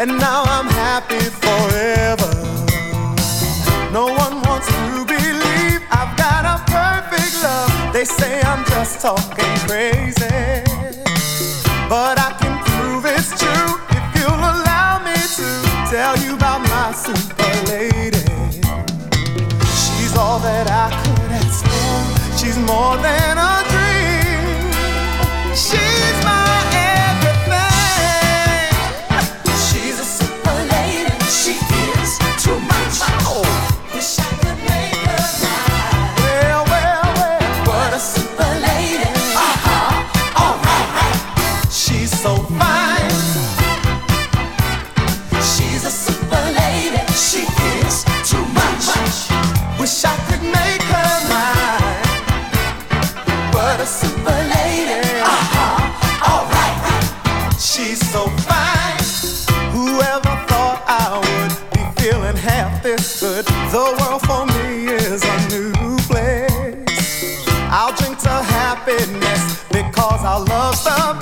and now I'm happy forever. No one wants to believe I've got a perfect love. They say I'm just talking crazy, but I can prove it's true if you'll allow me to tell you about my super lady. She's all that I could ask for. She's more than Cause our love stopped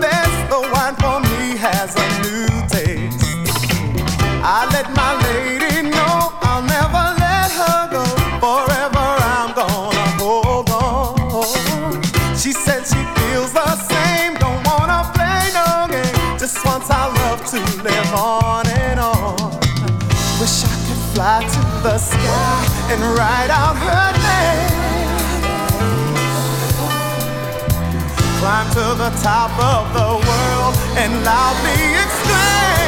climb to the top of the world and loudly exclaim.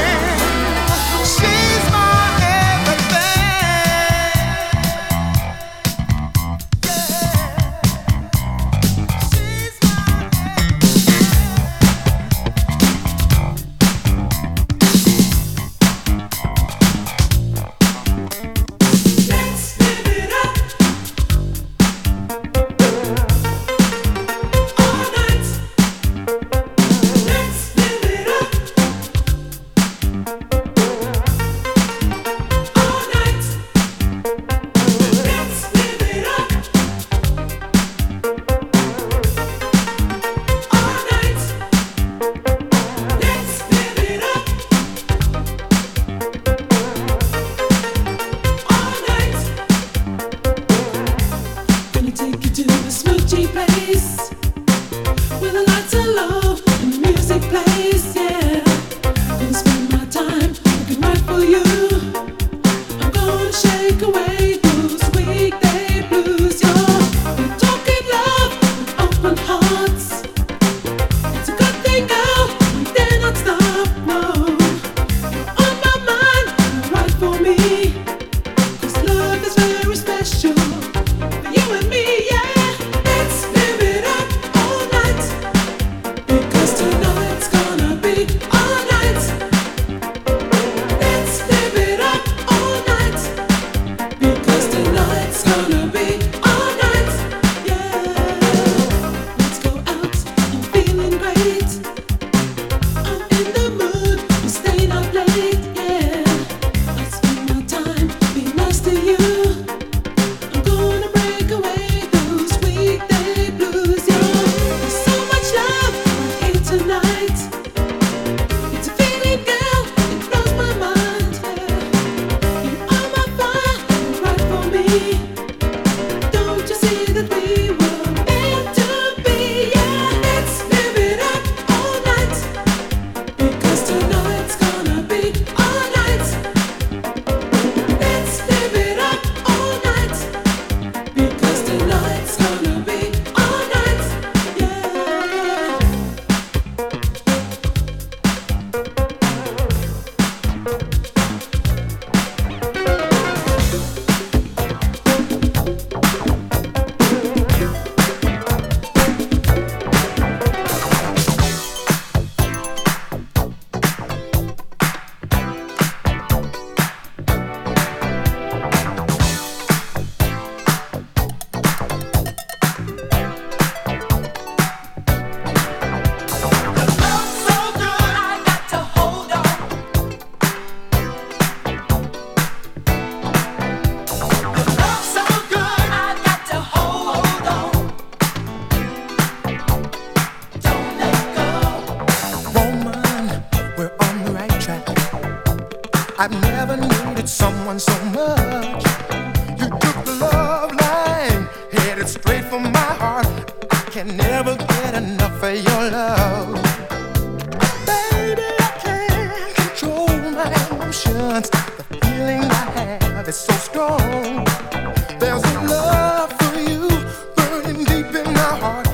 Captured my heart.